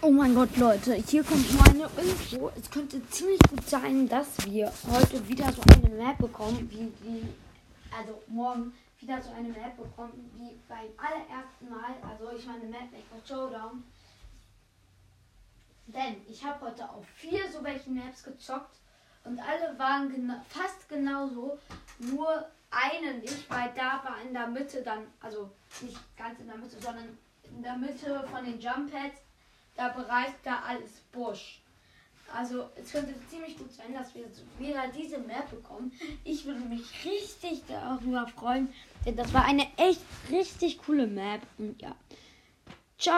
Oh mein Gott, Leute, hier kommt meine Info. Es könnte ziemlich gut sein, dass wir heute wieder so eine Map bekommen, wie die, also morgen wieder so eine Map bekommen, wie beim allerersten Mal. Also ich meine Map Maker Showdown. Denn ich habe heute auf vier so welche Maps gezockt und alle waren gena fast genauso, nur eine nicht, weil da war in der Mitte dann, also nicht ganz in der Mitte, sondern in der Mitte von den Jump Pads da bereicht da alles Busch. Also es könnte ziemlich gut sein, dass wir wieder diese Map bekommen. Ich würde mich richtig darüber freuen, denn das war eine echt richtig coole Map. Und ja,